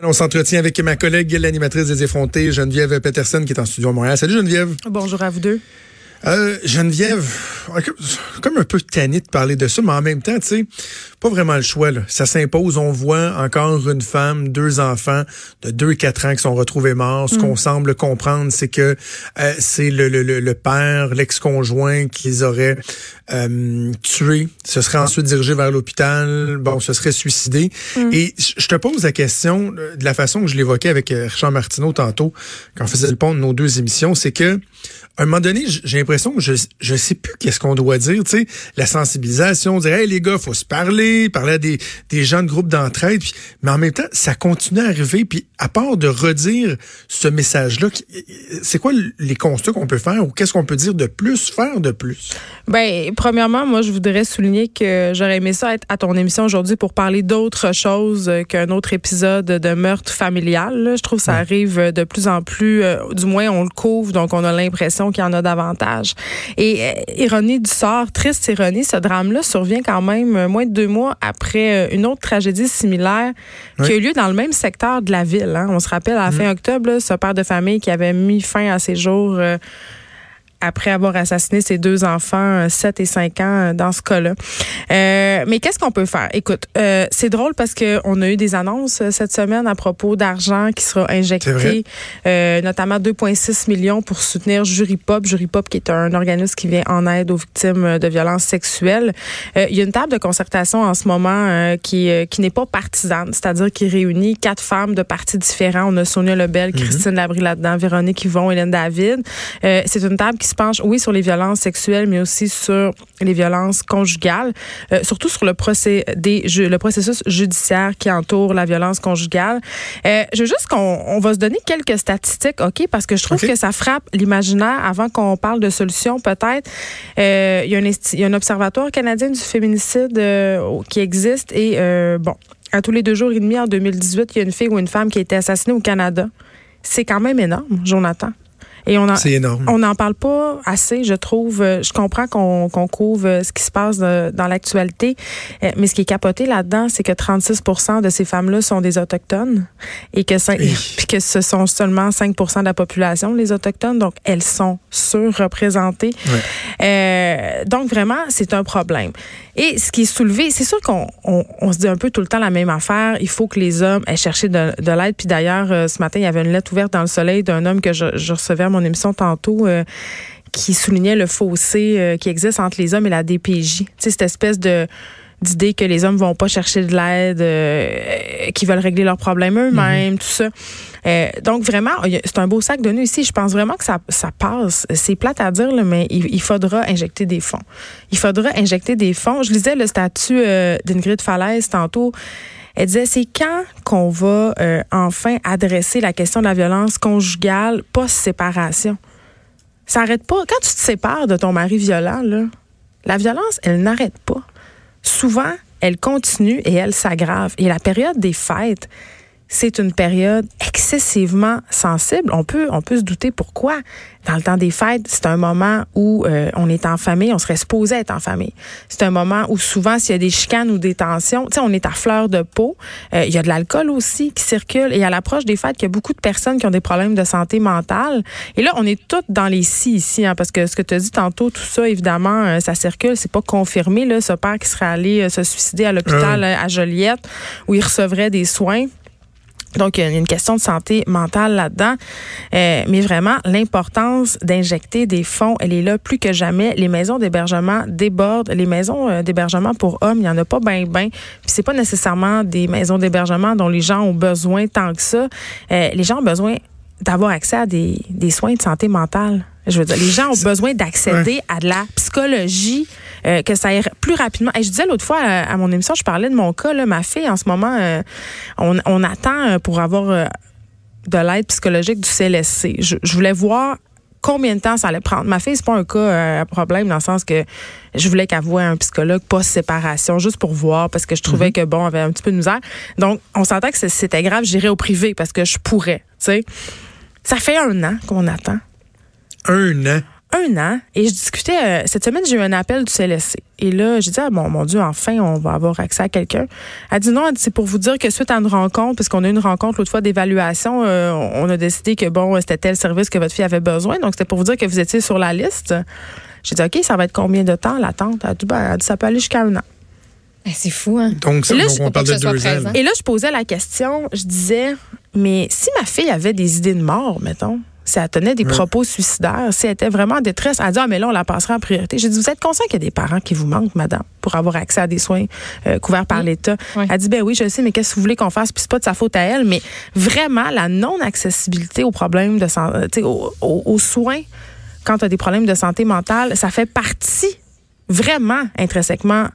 On s'entretient avec ma collègue, l'animatrice des effrontés, Geneviève Peterson, qui est en studio à Montréal. Salut Geneviève. Bonjour à vous deux. Euh, Geneviève, comme un peu tanné de parler de ça, mais en même temps, tu sais, pas vraiment le choix. Là. Ça s'impose. On voit encore une femme, deux enfants de 2-4 ans qui sont retrouvés morts. Ce mm. qu'on semble comprendre, c'est que euh, c'est le, le, le, père, l'ex-conjoint qui les aurait euh, tués. Ce serait ensuite dirigé vers l'hôpital. Bon, ce serait suicidé. Mm. Et je te pose la question de la façon que je l'évoquais avec Richard Martineau tantôt, quand on faisait le pont de nos deux émissions, c'est que à un moment donné, j'ai l'impression que je je sais plus qu'est-ce qu'on doit dire, tu sais, la sensibilisation, dire hey les gars, faut se parler, parler à des des gens de groupe d'entraide, puis mais en même temps, ça continue à arriver. Puis à part de redire ce message-là, c'est quoi les constats qu'on peut faire ou qu'est-ce qu'on peut dire de plus, faire de plus? Ben, premièrement, moi je voudrais souligner que j'aurais aimé ça être à ton émission aujourd'hui pour parler d'autre chose qu'un autre épisode de meurtre familial. Je trouve que ça arrive de plus en plus, euh, du moins on le couvre, donc on a l'impression qu'il y en a davantage. Et euh, ironie du sort, triste ironie, ce drame-là survient quand même euh, moins de deux mois après euh, une autre tragédie similaire qui a eu lieu dans le même secteur de la ville. Hein. On se rappelle, à la mm. fin octobre, ce père de famille qui avait mis fin à ses jours après avoir assassiné ses deux enfants, 7 et 5 ans, dans ce cas-là. Euh, mais qu'est-ce qu'on peut faire? Écoute, euh, c'est drôle parce qu'on a eu des annonces euh, cette semaine à propos d'argent qui sera injecté, euh, notamment 2,6 millions pour soutenir Jury Pop. Jury Pop qui est un organisme qui vient en aide aux victimes de violences sexuelles. Euh, il y a une table de concertation en ce moment euh, qui, qui n'est pas partisane, c'est-à-dire qui réunit quatre femmes de partis différents. On a Sonia Lebel, mhm. Christine Labrie là-dedans, Véronique Yvon, Hélène David. c'est une table qui se penche, oui, sur les violences sexuelles, mais aussi sur les violences conjugales, euh, surtout sur le, le processus judiciaire qui entoure la violence conjugale. Euh, je veux juste qu'on on va se donner quelques statistiques, OK, parce que je trouve que ça frappe l'imaginaire avant qu'on parle de solutions, peut-être. Euh, il y a un observatoire canadien du féminicide qui existe et, bon, à tous les deux jours et demi en 2018, il y a une fille ou une femme qui a été assassinée au Canada. C'est quand même énorme, Jonathan. Et on c'est énorme. On n'en parle pas assez, je trouve. Je comprends qu'on qu'on couvre ce qui se passe dans l'actualité, euh, mais ce qui est capoté là-dedans, c'est que 36 de ces femmes-là sont des autochtones et que puis que ce sont seulement 5% de la population les autochtones, donc elles sont surreprésentées. Euh, donc vraiment, c'est un problème. Et ce qui est soulevé, c'est sûr qu'on on, se dit un peu tout le temps la même affaire. Il faut que les hommes aient cherché de, de l'aide. Puis d'ailleurs, euh, ce matin, il y avait une lettre ouverte dans le soleil d'un homme que je, je recevais à mon émission tantôt. Euh, qui soulignait le fossé euh, qui existe entre les hommes et la DPJ. Tu sais, cette espèce de d'idée que les hommes vont pas chercher de l'aide, euh, qu'ils veulent régler leurs problèmes eux-mêmes, mhm. tout ça. Euh, donc vraiment, c'est un beau sac de nœuds ici. Je pense vraiment que ça, ça passe. C'est plate à dire, mais il, faudra injecter des fonds. Il faudra injecter des fonds. Je lisais le statut euh, d'Ingrid Falaise tantôt. Elle disait, c'est quand qu'on va euh, enfin adresser la question de la violence conjugale post-séparation? Ça n'arrête pas. Quand tu te sépares de ton mari violent, là, la violence, elle n'arrête pas souvent, elle continue et elle s'aggrave. Et la période des fêtes, c'est une période excessivement sensible. On peut, on peut se douter pourquoi. Dans le temps des fêtes, c'est un moment où euh, on est en famille, on serait supposé être en famille. C'est un moment où souvent, s'il y a des chicanes ou des tensions, tu sais, on est à fleur de peau. Euh, il y a de l'alcool aussi qui circule. Et à l'approche des fêtes, il y a beaucoup de personnes qui ont des problèmes de santé mentale. Et là, on est toutes dans les si ici, hein, parce que ce que tu as dit tantôt, tout ça, évidemment, euh, ça circule. C'est pas confirmé, là, ce père qui serait allé se suicider à l'hôpital à Joliette, où il recevrait des soins. Donc, il y a une question de santé mentale là-dedans. Euh, mais vraiment, l'importance d'injecter des fonds, elle est là plus que jamais. Les maisons d'hébergement débordent. Les maisons euh, d'hébergement pour hommes, il n'y en a pas bien, bien. Puis c'est pas nécessairement des maisons d'hébergement dont les gens ont besoin tant que ça. Euh, les gens ont besoin d'avoir accès à des, des soins de santé mentale. Je veux dire, les gens ont besoin d'accéder à de la psychologie, euh, que ça aille plus rapidement. Et je disais l'autre fois à, mon émission, je parlais de mon cas, là, ma fille en ce moment, euh, on, on, attend euh, pour avoir de l'aide psychologique du CLSC. Je, je, voulais voir combien de temps ça allait prendre. Ma fille, c'est pas un cas à problème dans le sens que je voulais qu'elle voie un psychologue post-séparation juste pour voir parce que je trouvais mm-hmm. que bon, on avait un petit peu de misère. Donc, on sentait que c'était grave, j'irais au privé parce que je pourrais, tu sais. Ça fait un an qu'on attend. Un an? un an et je discutais, euh, cette semaine, j'ai eu un appel du CLSC. Et là, j'ai dit, ah, bon, mon Dieu, enfin, on va avoir accès à quelqu'un. Elle dit non, c'est pour vous dire que suite à une rencontre, puisqu'on a eu une rencontre l'autre fois d'évaluation, euh, on a décidé que, bon, c'était tel service que votre fille avait besoin. Donc, c'était pour vous dire que vous étiez sur la liste. J'ai dit, OK, ça va être combien de temps l'attente? Elle, dit, ben, elle dit, ça peut aller jusqu'à un an. Ben, c'est fou, hein? Donc, ça, Et là, donc on parle de deux ans. Et là, je posais la question, je disais, mais si ma fille avait des idées de mort, mettons, si elle tenait des Ouais. propos suicidaires, si elle était vraiment en détresse, elle dit, ah, mais là, on la passera en priorité. J'ai dit, vous êtes conscient qu'il y a des parents qui vous manquent, madame, pour avoir accès à des soins euh, couverts par Oui. l'État? Oui. Elle dit, ben oui, je sais, mais qu'est-ce que vous voulez qu'on fasse? Puis c'est pas de sa faute à elle, mais vraiment, la non-accessibilité aux problèmes de santé, aux, aux- aux soins quand tu as des problèmes de santé mentale, ça fait partie vraiment intrinsèquement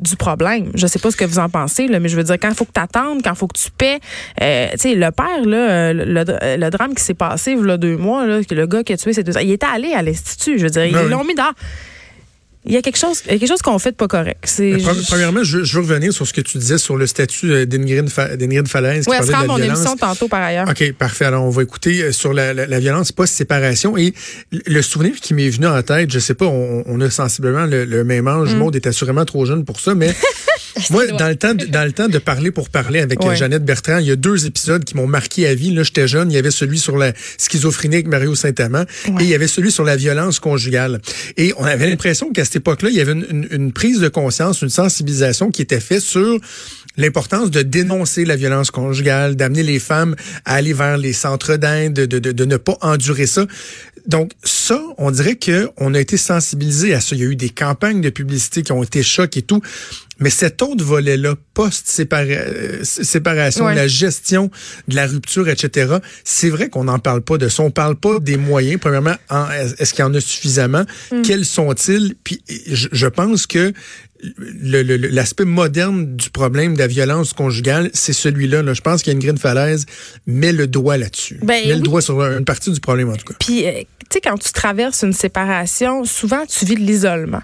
du problème. Je sais pas ce que vous en pensez, là, mais je veux dire, quand il faut que tu attendes, quand il faut que tu paies, euh, tu sais, le père, là, euh, le, le- le drame qui s'est passé, il y a deux mois, là, le gars qui a tué ses deux il était allé à l'Institut, je veux dire, Ben ils oui. l'ont mis dehors. Il y a quelque chose, il y a quelque chose qu'on fait de pas correct. Je- Premièrement, je, je veux revenir sur ce que tu disais sur le statut euh, d'Ingrid Fa- Falaise qui oui, elle sera mon violence. émission tantôt par ailleurs. OK, parfait. Alors, on va écouter euh, sur la, la, la violence post-séparation. Et le souvenir qui m'est venu en tête, je sais pas, on, on a sensiblement le, le même âge. Mm. Maud est assurément trop jeune pour ça, mais moi, dans le temps de, dans le temps de parler pour parler avec euh, Ouais. Jeannette Bertrand, il y a deux épisodes qui m'ont marqué à vie. Là, j'étais jeune. Il y avait celui sur la schizophrénie avec Mario Saint-Amand et il y avait celui sur la violence conjugale. Et on avait l'impression qu'à cette époque-là, il y avait une, une- une prise de conscience, une sensibilisation qui était faite sur l'importance de dénoncer la violence conjugale, d'amener les femmes à aller vers les centres d'aide, de, de, de, de ne pas endurer ça. Donc ça, on dirait que on a été sensibilisé à ça. Il y a eu des campagnes de publicité qui ont été chocs et tout. Mais cet autre volet-là, post-séparation, Ouais. la gestion de la rupture, etc., c'est vrai qu'on n'en parle pas de ça. On parle pas des moyens. Premièrement, en- est-ce qu'il y en a suffisamment? Quels sont-ils? Puis je, je pense que l'aspect moderne du problème de la violence conjugale, c'est celui-là. Là. Je pense qu'Ingrid Falaise met le doigt là-dessus. Ben met le doigt sur une partie du problème, en tout cas. Puis, euh, tu sais, quand tu traverses une séparation, souvent, tu vis de l'isolement.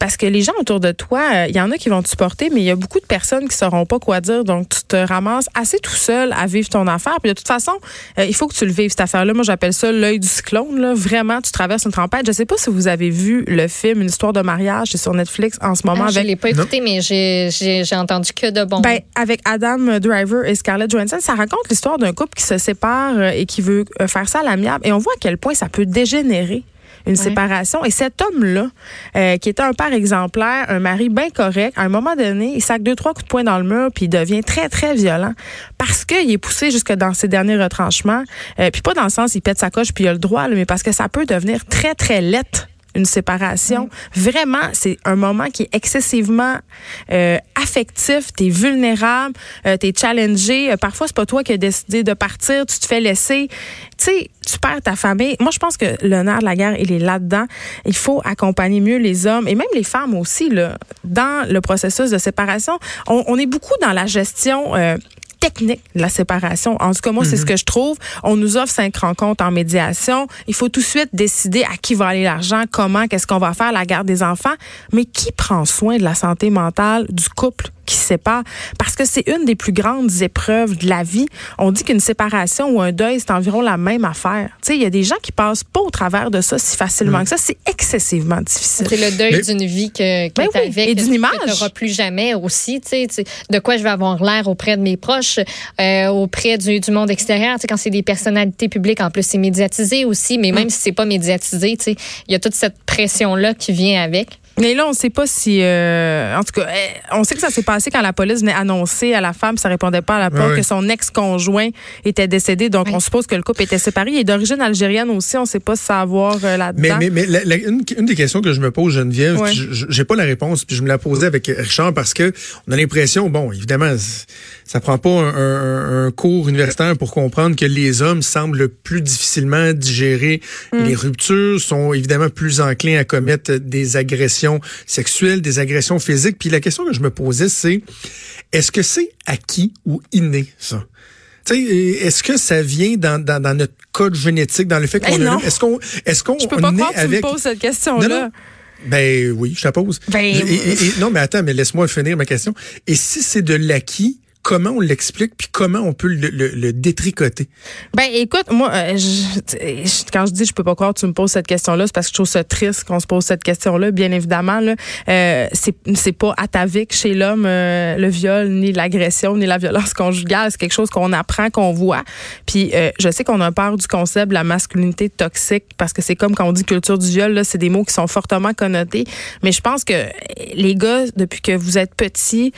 Parce que les gens autour de toi, euh, il y en a qui vont te supporter, mais il y a beaucoup de personnes qui sauront pas quoi dire. Donc, tu te ramasses assez tout seul à vivre ton affaire. Puis, de toute façon, euh, il faut que tu le vives, cette affaire-là. Moi, j'appelle ça l'œil du cyclone. Là. Vraiment, tu traverses une tempête. Je sais pas si vous avez vu le film Une histoire de mariage. C'est sur Netflix en ce moment. Ah, je avec l'ai pas écouté, mais j'ai j'ai- j'ai entendu que de bons. ben, avec Adam Driver et Scarlett Johansson, ça raconte l'histoire d'un couple qui se sépare euh, et qui veut faire ça à l'amiable. Et on voit à quel point ça peut dégénérer une séparation. Et cet homme-là, euh, qui était un père exemplaire, un mari bien correct, à un moment donné, il sac deux, trois coups de poing dans le mur, puis il devient très, très violent parce qu'il est poussé jusque dans ses derniers retranchements. Euh, puis pas dans le sens, il pète sa coche, puis il a le droit, là, mais parce que ça peut devenir très, très lettre une séparation. Vraiment, c'est un moment qui est excessivement euh, affectif. T'es vulnérable, euh, t'es challengé. Euh, parfois, c'est pas toi qui as décidé de partir, tu te fais laisser. Tu sais, tu perds ta famille. Moi, je pense que le nerf de la guerre, il est là-dedans. Il faut accompagner mieux les hommes et même les femmes aussi là, dans le processus de séparation. On, on est beaucoup dans la gestion. Technique de la séparation. En tout cas, moi, c'est ce que je trouve. On nous offre cinq rencontres en médiation. Il faut tout de suite décider à qui va aller l'argent, comment, qu'est-ce qu'on va faire, la garde des enfants. Mais qui prend soin de la santé mentale du couple qui se sépare? Parce que c'est une des plus grandes épreuves de la vie. On dit qu'une séparation ou un deuil, c'est environ la même affaire. Tu sais, il y a des gens qui passent pas au travers de ça si facilement que ça. C'est excessivement difficile. C'est le deuil Mais- d'une vie que, que Ben tu oui, et que d'une image. n'auras plus jamais aussi. Tu sais, tu sais, de quoi je vais avoir l'air auprès de mes proches, euh, auprès du, du monde extérieur. Tu sais, quand c'est des personnalités publiques, en plus, c'est médiatisé aussi. Mais même si c'est pas médiatisé, tu sais, il y a toute cette pression-là qui vient avec. Mais là, on ne sait pas si. euh, en tout cas, eh, on sait que ça s'est passé quand la police venait annoncer à la femme, ça répondait pas à la porte, que son ex-conjoint était décédé. Donc, Oui. on suppose que le couple était séparé. Il est d'origine algérienne aussi. On ne sait pas savoir euh, Mais, là-dedans. mais, mais la- la- une, une des questions que je me pose, Geneviève, Ouais. puis je- je- j'ai pas la réponse, puis je me la posais avec Richard parce que on a l'impression, bon, évidemment, ça prend pas un, un- un cours universitaire pour comprendre que les hommes semblent plus difficilement digérer Mm. les ruptures, sont évidemment plus enclins à commettre des agressions sexuelles, des agressions physiques. Puis la question que je me posais, c'est est-ce que c'est acquis ou inné ça? Tu sais, est-ce que ça vient dans, dans, dans notre code génétique, dans le fait Ben qu'on a, est-ce qu'on, est-ce qu'on Je peux pas croire que tu me poses cette non, question-là. non. Ben oui, je la pose. Ben, Et- et- et- non, mais attends, mais laisse-moi finir ma question. Et si c'est de l'acquis, comment on l'explique puis comment on peut le, le, détricoter? Ben écoute, moi, euh, quand je dis je peux pas croire que tu me poses cette question-là, c'est parce que je trouve ça triste qu'on se pose cette question-là. Bien évidemment, là, euh, c'est pas atavique chez l'homme euh, le viol, ni l'agression, ni la violence conjugale. C'est quelque chose qu'on apprend, qu'on voit. Puis euh, je sais qu'on a peur du concept de la masculinité toxique parce que c'est comme quand on dit culture du viol, là, c'est des mots qui sont fortement connotés. Mais je pense que les gars, depuis que vous êtes petits,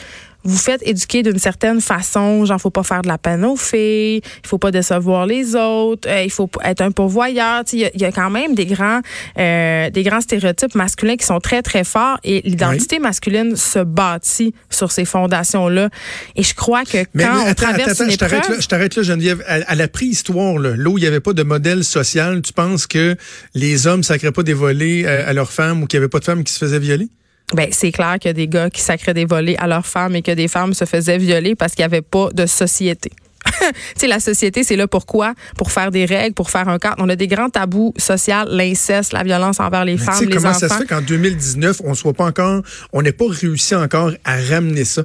vous faites éduquer d'une certaine façon, genre faut pas faire de la peine aux filles, il faut pas décevoir les autres, euh, il faut être un pourvoyeur. Il y, y, a quand même des grands, euh, des grands stéréotypes masculins qui sont très très forts et l'identité masculine se bâtit sur ces fondations là. Et je crois que quand on traverse une épreuve, je t'arrête là, Geneviève. À, la préhistoire, là, là où il y avait pas de modèle social, tu penses que les hommes sacraient pas des volets à, à leurs femmes ou qu'il y avait pas de femmes qui se faisaient violer? Ben, c'est clair qu'il y a des gars qui sacraient des volets à leurs femmes et que des femmes se faisaient violer parce qu'il n'y avait pas de société. tu sais, la société, c'est là pourquoi? Pour faire des règles, pour faire un cadre. On a des grands tabous sociaux, l'inceste, la violence envers les femmes, les comment enfants. Comment ça se fait qu'en 2019, on soit pas encore, on n'ait pas réussi encore à ramener ça?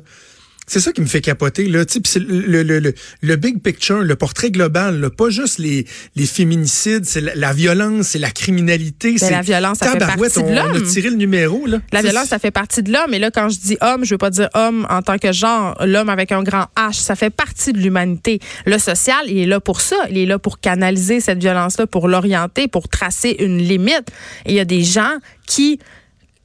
C'est ça qui me fait capoter là, tu le, le, le, le, big picture, le portrait global, là, pas juste les, les féminicides, c'est la, violence, c'est la criminalité, ben, c'est la violence, ça fait partie on, de l'homme. On a tiré le numéro là. La violence, ça fait partie de l'homme. Et là, quand je dis homme, je veux pas dire homme en tant que genre, l'homme avec un grand H, ça fait partie de l'humanité. Le social, il est là pour ça, il est là pour canaliser cette violence-là, pour l'orienter, pour tracer une limite. Et il y a des gens qui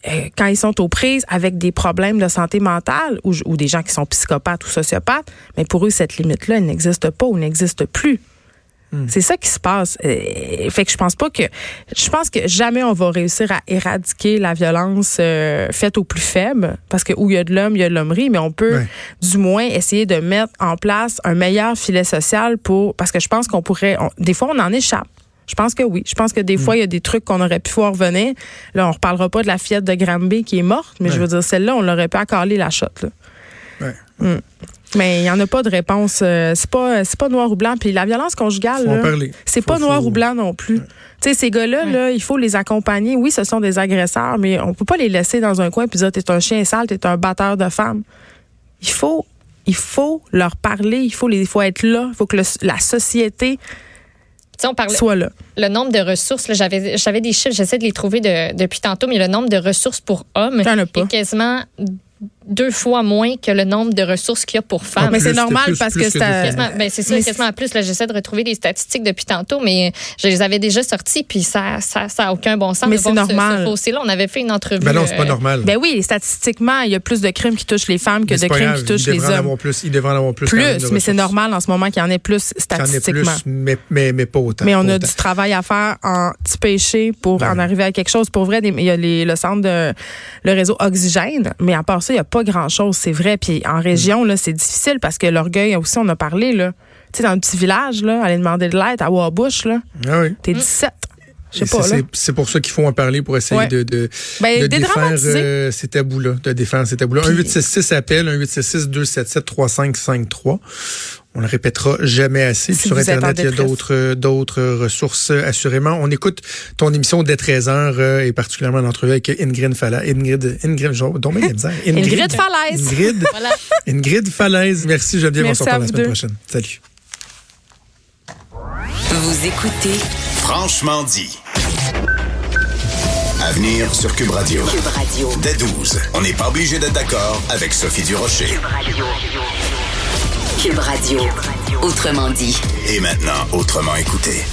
euh, quand ils sont aux prises avec des problèmes de santé mentale ou, ou, des gens qui sont psychopathes ou sociopathes, mais pour eux, cette limite-là, n'existe pas ou n'existe plus. Hmm. C'est ça qui se passe. Euh, fait que je pense pas que je pense que jamais on va réussir à éradiquer la violence euh, faite aux plus faibles parce que où il y a de l'homme, il y a de l'hommerie, mais on peut du moins essayer de mettre en place un meilleur filet social pour parce que je pense qu'on pourrait des fois on en échappe. Je pense que oui. Je pense que des mm. fois, il y a des trucs qu'on aurait pu voir venir. Là, on reparlera pas de la fillette de Granby qui est morte, mais je veux dire, celle-là, on l'aurait pu accaler la. Là. Ouais. Mm. Mais il n'y en a pas de réponse. Euh, c'est pas c'est pas noir ou blanc. Puis la violence conjugale, c'est pas noir ou blanc non plus. Tu sais, ces gars-là, là, il faut les accompagner. Oui, ce sont des agresseurs, mais on peut pas les laisser dans un coin et dire t'es un chien sale, t'es un batteur de femmes. Il faut il faut leur parler, il faut les, il faut être là, il faut que la société on parlait, soit là. Le nombre de ressources, j'avais, j'avais des chiffres, j'essaie de les trouver depuis tantôt, mais le nombre de ressources pour hommes est quasiment deux fois moins que le nombre de ressources qu'il y a pour femmes. Ah, mais c'est normal parce que c'est ben c'est ça quasiment plus là j'essaie de retrouver les statistiques depuis tantôt mais je les avais déjà sorties puis ça ça ça a aucun bon sens mais c'est normal. Ce, là on avait fait une entrevue Ben non, c'est pas euh, normal. Ben oui, statistiquement, il y a plus de crimes qui touchent les femmes que de crimes qui touchent les hommes. plus, il devrait en avoir plus. Plus, mais c'est normal en ce moment qu'il y en ait plus statistiquement. Plus, mais, mais, mais pas autant. Mais on a du travail à faire en petit péché pour en arriver à quelque chose. Pour vrai, il y a le centre de le réseau Oxygène, mais à part ça, il n'y a pas grand-chose. C'est vrai. Puis en région, là, c'est difficile parce que l'orgueil aussi, on a parlé, là. Tu sais, dans un petit village, là, aller demander de l'aide à Wabush, là. Ah oui. T'es 17. Je sais pas, là. C'est pour ça qu'il faut en parler pour essayer de, de, ben, de défaire euh, ces tabous-là. De défaire ces tabous-là. 1-866 appel, 1-866-277-3553. On le répétera jamais assez. sur Internet, il y a d'autres d'autres ressources, assurément. On écoute ton émission dès 13 heures euh, et particulièrement l'entrevue avec Ingrid Falaise. Ingrid, Ingrid, genre, Ingrid, Ingrid Falaise. Ingrid, voilà. Ingrid Falaise. Merci Geneviève. Merci on se reparle la semaine prochaine. Salut. Vous écoutez Franchement dit. Avenir sur Cube Radio. Cube Radio. Dès 12, on n'est pas obligé d'être d'accord avec Sophie Durocher. Cube Radio. Cube Radio. Autrement dit. Et maintenant, autrement écouté.